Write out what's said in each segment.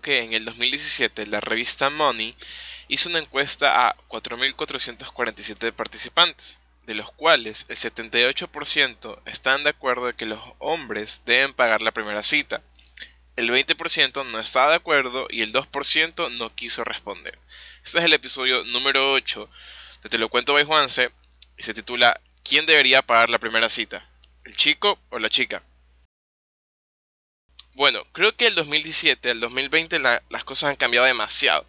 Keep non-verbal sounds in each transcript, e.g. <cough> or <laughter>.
Que en el 2017 la revista Money hizo una encuesta a 4.447 participantes, de los cuales el 78% están de acuerdo de que los hombres deben pagar la primera cita, el 20% no estaba de acuerdo y el 2% no quiso responder. Este es el episodio número 8 de Te lo cuento by Juanse y se titula ¿Quién debería pagar la primera cita? ¿El chico o la chica? Bueno, creo que el 2017 al 2020 las cosas han cambiado demasiado.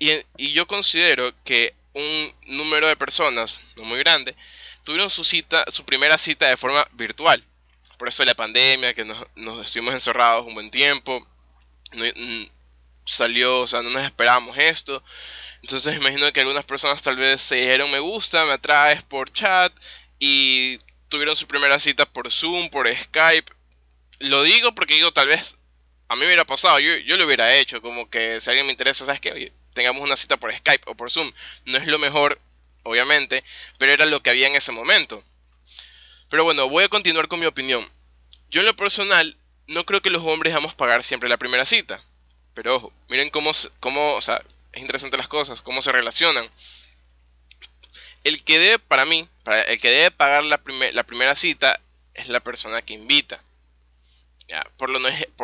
Y, yo considero que un número de personas, no muy grande, tuvieron su cita, su primera cita de forma virtual. Por eso la pandemia, que nos, estuvimos encerrados un buen tiempo. Mm, salió, o sea, no nos esperábamos esto. Entonces imagino que algunas personas tal vez se dijeron me gusta, me atraes por chat y tuvieron su primera cita por Zoom, por Skype lo digo porque digo, tal vez a mí me hubiera pasado, yo, yo lo hubiera hecho, como que si alguien me interesa, ¿sabes qué? tengamos una cita por Skype o por Zoom. No es lo mejor, obviamente, pero era lo que había en ese momento. Pero bueno, voy a continuar con mi opinión. Yo en lo personal, no creo que los hombres vamos a pagar siempre la primera cita. Pero ojo, miren cómo, cómo o sea, es interesante las cosas, cómo se relacionan. El que debe, para mí, para el que debe pagar la, la primera cita es la persona que invita. Por,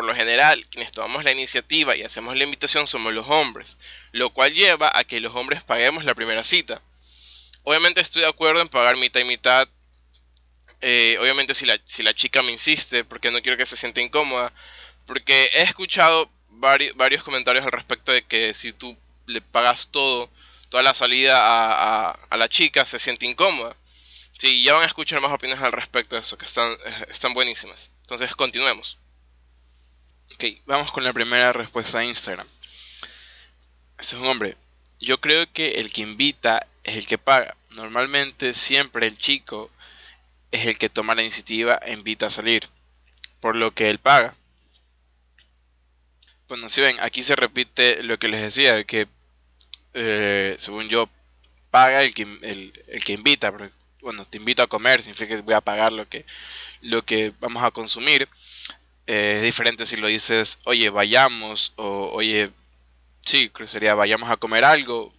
lo, general, quienes tomamos la iniciativa y hacemos la invitación somos los hombres, lo cual lleva a que los hombres paguemos la primera cita. Obviamente estoy de acuerdo en pagar mitad y mitad. Eh, obviamente si la, chica me insiste, porque no quiero que se sienta incómoda. Porque he escuchado varios comentarios al respecto de que si tú le pagas todo, toda la salida a, a, la chica, se siente incómoda. Sí, ya van a escuchar más opiniones al respecto de eso, que están, eh, están buenísimas. Entonces, continuemos. Ok, vamos con la primera respuesta de Instagram. Este es un hombre. Yo creo que el que invita es el que paga. Normalmente siempre el chico es el que toma la iniciativa e invita a salir. Por lo que él paga. Bueno, si ven, aquí se repite lo que les decía, que eh, según yo, paga el que, el, que invita. bueno, te invito a comer, significa que voy a pagar lo que, lo que vamos a consumir. Eh, es diferente si lo dices, oye, vayamos, o oye, sí, sería vayamos a comer algo.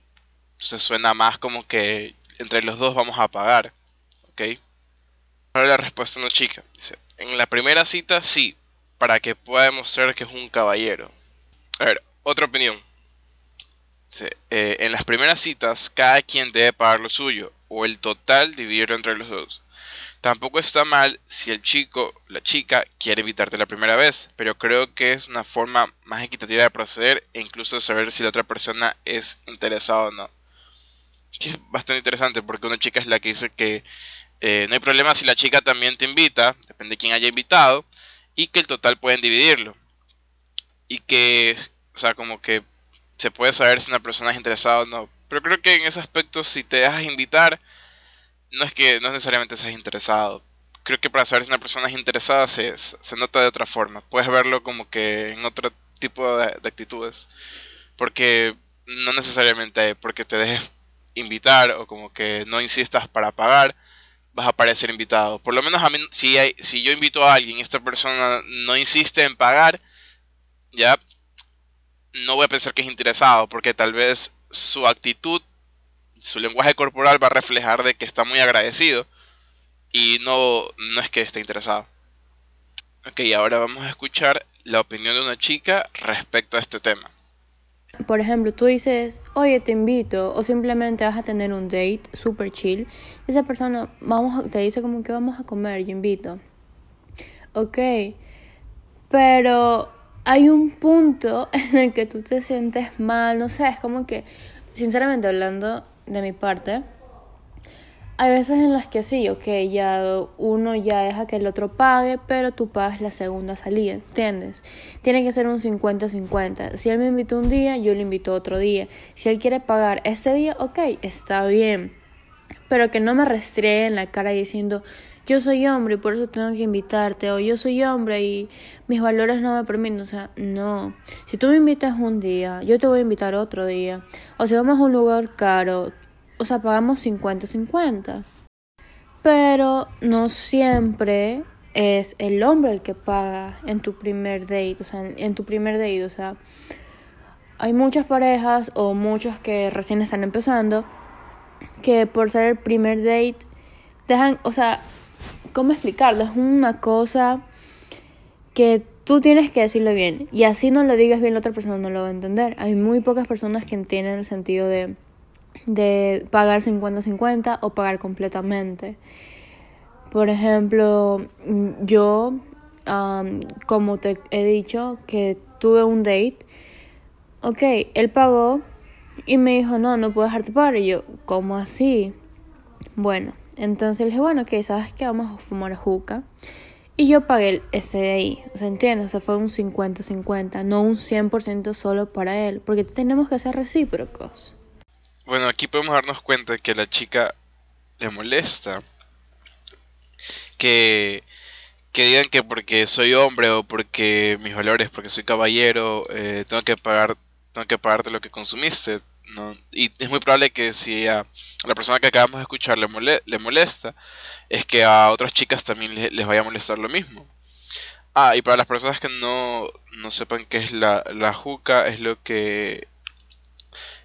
Se suena más como que entre los dos vamos a pagar. ¿Ok? Ahora la respuesta no chica. Dice, en la primera cita sí, para que pueda demostrar que es un caballero. A ver, otra opinión. Eh, en las primeras citas, cada quien debe pagar lo suyo, o el total dividirlo entre los dos. Tampoco está mal si el chico, la chica, quiere invitarte la primera vez, pero creo que es una forma más equitativa de proceder e incluso de saber si la otra persona es interesada o no. Que es bastante interesante porque una chica es la que dice que eh, no hay problema si la chica también te invita, depende de quién haya invitado, y que el total pueden dividirlo. Y que, o sea, como que se puede saber si una persona es interesada o no. Pero creo que en ese aspecto, si te dejas invitar, no es que no necesariamente seas interesado. Creo que para saber si una persona es interesada se, se nota de otra forma. Puedes verlo como que en otro tipo de, actitudes. Porque no necesariamente porque te dejes invitar o como que no insistas para pagar, vas a parecer invitado. Por lo menos a mí, si, hay, si yo invito a alguien y esta persona no insiste en pagar, ya no voy a pensar que es interesado, porque tal vez su actitud su lenguaje corporal va a reflejar de que está muy agradecido y no, no es que esté interesado. Ok, ahora vamos a escuchar la opinión de una chica respecto a este tema. Por ejemplo, tú dices, oye, te invito, o simplemente vas a tener un date super chill. esa persona vamos te dice como que vamos a comer, yo invito. Ok, pero hay un punto <laughs> en el que tú te sientes mal, no sé, es como que, sinceramente hablando, de mi parte. Hay veces en las que sí, ok, ya uno ya deja que el otro pague, pero tú pagas la segunda salida, ¿entiendes? Tiene que ser un 50-50. Si él me invitó un día, yo le invito otro día. Si él quiere pagar ese día, ok, está bien. Pero que no me restriegue en la cara diciendo, yo soy hombre y por eso tengo que invitarte, o yo soy hombre y mis valores no me permiten, o sea, no. Si tú me invitas un día, yo te voy a invitar otro día, o si vamos a un lugar caro, o sea, pagamos 50-50. Pero no siempre es el hombre el que paga en tu primer date, o sea, en tu primer date, o sea, hay muchas parejas o muchos que recién están empezando que por ser el primer date dejan, o sea, ¿cómo explicarlo? Es una cosa que tú tienes que decirlo bien y así no lo digas bien la otra persona no lo va a entender. Hay muy pocas personas que entienden el sentido de de pagar 50-50 o pagar completamente. Por ejemplo, yo, como te he dicho, que tuve un date, ok, él pagó y me dijo, no, no puedo dejarte pagar. Y yo, ¿cómo así? Bueno, entonces le dije, bueno, ok, ¿sabes qué? Vamos a fumar juca. Y yo pagué ese de ahí, ¿se entiende? O sea, fue un 50-50, no un 100% solo para él, porque tenemos que ser recíprocos. Bueno, aquí podemos darnos cuenta que a la chica le molesta que, que digan que porque soy hombre o porque mis valores, porque soy caballero, eh, tengo que pagar tengo que pagarte lo que consumiste. ¿No? Y es muy probable que si a, la persona que acabamos de escuchar le, le molesta, es que a otras chicas también les, vaya a molestar lo mismo. Ah, y para las personas que no, no sepan qué es la, la juca, es lo que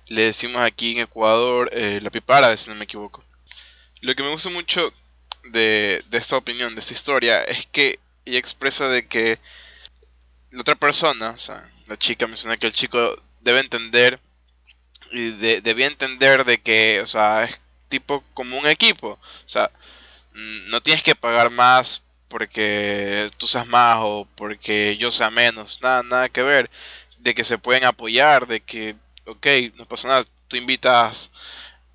le decimos aquí en Ecuador eh, la pipara, si no me equivoco. Lo que me gusta mucho de, de esta opinión, de esta historia, es que ella expresa de que la otra persona, o sea, la chica menciona que el chico debe entender y debía entender de que, o sea, es tipo como un equipo, o sea, no tienes que pagar más porque tú seas más o porque yo sea menos, nada, nada que ver, de que se pueden apoyar, de que ok, no pasa nada, tú invitas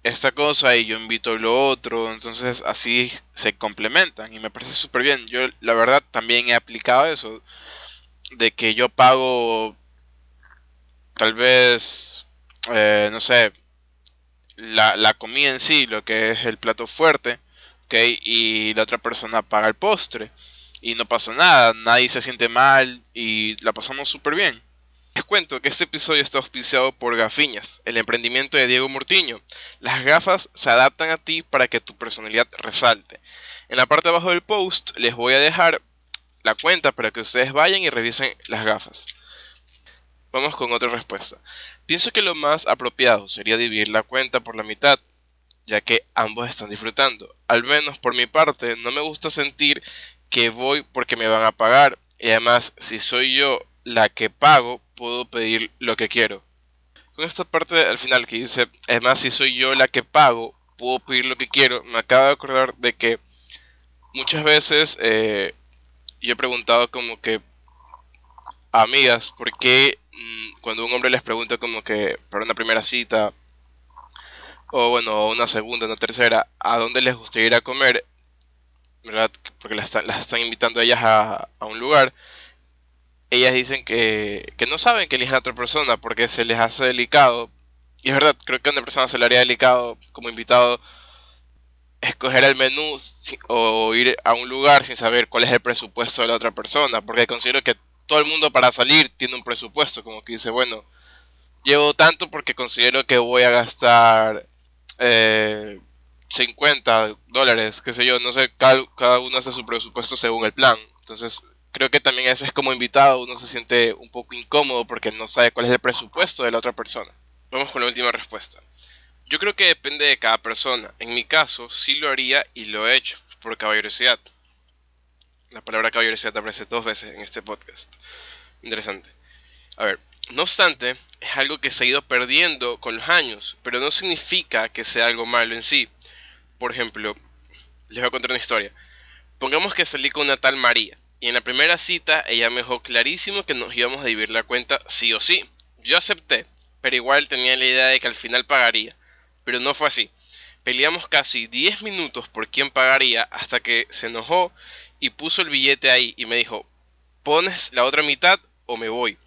esta cosa y yo invito lo otro, entonces así se complementan y me parece súper bien. Yo la verdad también he aplicado eso, de que yo pago tal vez, eh, no sé, la, la comida en sí, lo que es el plato fuerte, ok, y la otra persona paga el postre y no pasa nada, nadie se siente mal y la pasamos súper bien. Les cuento que este episodio está auspiciado por Gafiñas, el emprendimiento de Diego Mortiño. Las gafas se adaptan a ti para que tu personalidad resalte. En la parte de abajo del post les voy a dejar la cuenta para que ustedes vayan y revisen las gafas. Vamos con otra respuesta. Pienso que lo más apropiado sería dividir la cuenta por la mitad, ya que ambos están disfrutando. Al menos por mi parte, no me gusta sentir que voy porque me van a pagar. Y además, si soy yo la que pago, puedo pedir lo que quiero. Con esta parte al final que dice, además si soy yo la que pago, puedo pedir lo que quiero, me acabo de acordar de que muchas veces eh, yo he preguntado como que amigas, ¿por qué cuando un hombre les pregunta como que para una primera cita, o bueno, una segunda, una tercera, ¿a dónde les gustaría ir a comer? ¿Verdad? Porque las, están invitando a ellas a, a un lugar ellas dicen que, que no saben que eligen a otra persona porque se les hace delicado. Y es verdad, creo que a una persona se le haría delicado como invitado escoger el menú o ir a un lugar sin saber cuál es el presupuesto de la otra persona. Porque considero que todo el mundo para salir tiene un presupuesto. Como que dice, bueno, llevo tanto porque considero que voy a gastar eh, 50 dólares, qué sé yo, no sé, cada, uno hace su presupuesto según el plan. Entonces creo que también a veces como invitado uno se siente un poco incómodo porque no sabe cuál es el presupuesto de la otra persona. Vamos con la última respuesta. Yo creo que depende de cada persona. En mi caso, sí lo haría y lo he hecho, por caballerosidad. La palabra caballerosidad aparece dos veces en este podcast. Interesante. A ver, no obstante, es algo que se ha ido perdiendo con los años, pero no significa que sea algo malo en sí. Por ejemplo, les voy a contar una historia. Pongamos que salí con una tal María y en la primera cita ella me dejó clarísimo que nos íbamos a dividir la cuenta sí o sí. Yo acepté, pero igual tenía la idea de que al final pagaría. Pero no fue así. Peleamos casi 10 minutos por quién pagaría hasta que se enojó y puso el billete ahí y me dijo, ¿pones la otra mitad o me voy?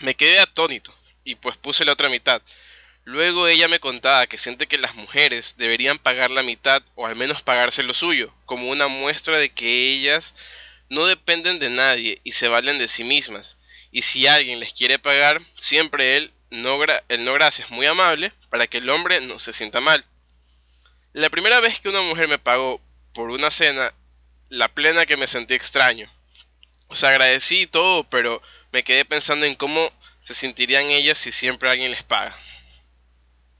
Me quedé atónito y pues puse la otra mitad. Luego ella me contaba que siente que las mujeres deberían pagar la mitad o al menos pagarse lo suyo, como una muestra de que ellas no dependen de nadie y se valen de sí mismas. Y si alguien les quiere pagar, siempre él no, el no gracias muy amable para que el hombre no se sienta mal. La primera vez que una mujer me pagó por una cena, la plena que me sentí extraño. O sea, agradecí todo, pero me quedé pensando en cómo se sentirían ellas si siempre alguien les paga.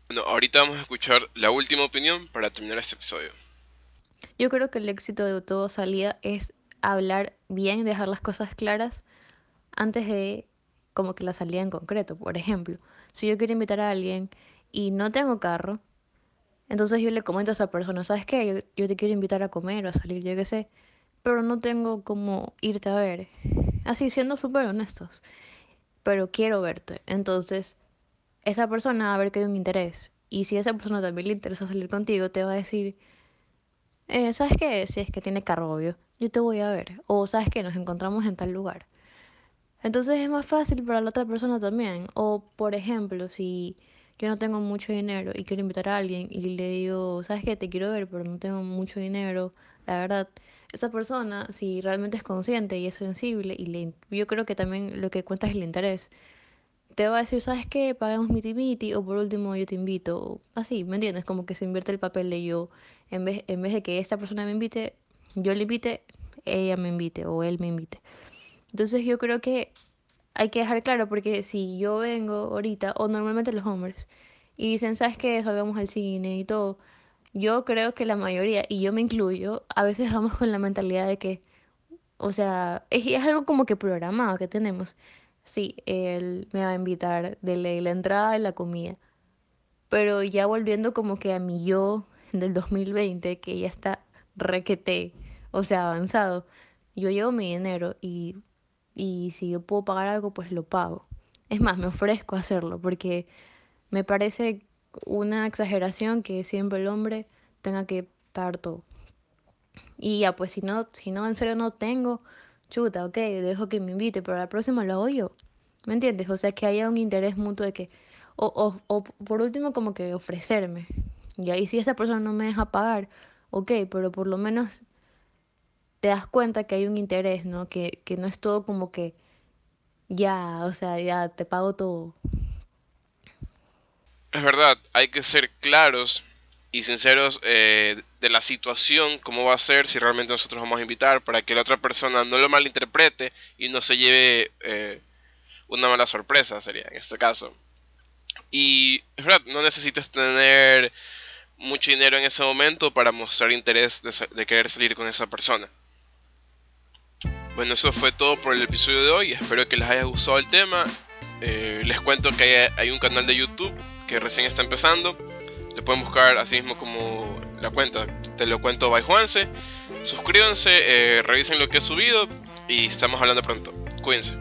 Bueno, ahorita vamos a escuchar la última opinión para terminar este episodio. Yo creo que el éxito de todo salida es hablar bien, dejar las cosas claras antes de como que la salida en concreto. Por ejemplo, si yo quiero invitar a alguien y no tengo carro, entonces yo le comento a esa persona, ¿sabes qué? Yo, te quiero invitar a comer o a salir, yo qué sé, pero no tengo como irte a ver. Así, siendo súper honestos. Pero quiero verte. Entonces, esa persona va a ver que hay un interés. Y si esa persona también le interesa salir contigo, te va a decir, eh, ¿sabes qué? Si es que tiene carro, obvio, yo te voy a ver. O ¿sabes qué? Nos encontramos en tal lugar. Entonces es más fácil para la otra persona también. O, por ejemplo, si yo no tengo mucho dinero y quiero invitar a alguien y le digo, ¿sabes qué? Te quiero ver, pero no tengo mucho dinero, la verdad, esa persona, si realmente es consciente y es sensible, y le, yo creo que también lo que cuenta es el interés, te va a decir, ¿sabes qué? Pagamos mi miti o por último yo te invito. así, ¿me entiendes? Como que se invierte el papel de yo, en vez, en vez de que esta persona me invite, yo le invite, ella me invite o él me invite. Entonces yo creo que hay que dejar claro porque si yo vengo ahorita, o normalmente los hombres, y dicen, ¿sabes qué? Salgamos al cine y todo. Yo creo que la mayoría, y yo me incluyo, a veces vamos con la mentalidad de que, o sea, es, algo como que programado que tenemos. Sí, él me va a invitar de ley la entrada y la comida. Pero ya volviendo como que a mi yo del 2020, que ya está requete, o sea, avanzado, yo llevo mi dinero y y si yo puedo pagar algo, pues lo pago. Es más, me ofrezco a hacerlo porque me parece una exageración que siempre el hombre tenga que pagar todo. Y ya, pues si no, si no, en serio no tengo, chuta, ok, dejo que me invite, pero la próxima lo hago yo. ¿Me entiendes? O sea, que haya un interés mutuo de que, o, o, o por último, como que ofrecerme. Y ahí si esa persona no me deja pagar, ok, pero por lo menos te das cuenta que hay un interés, ¿no? Que, que no es todo como que ya, o sea, ya te pago todo. Es verdad, hay que ser claros y sinceros eh, de la situación, cómo va a ser, si realmente nosotros vamos a invitar, para que la otra persona no lo malinterprete y no se lleve eh, una mala sorpresa, sería en este caso. Y es verdad, no necesitas tener mucho dinero en ese momento para mostrar interés de, de querer salir con esa persona. Bueno, eso fue todo por el episodio de hoy. Espero que les haya gustado el tema. Eh, les cuento que hay, un canal de YouTube que recién está empezando. Le pueden buscar así mismo como la cuenta. Te lo cuento by Juanse. Suscríbanse, eh, revisen lo que he subido y estamos hablando pronto. Cuídense.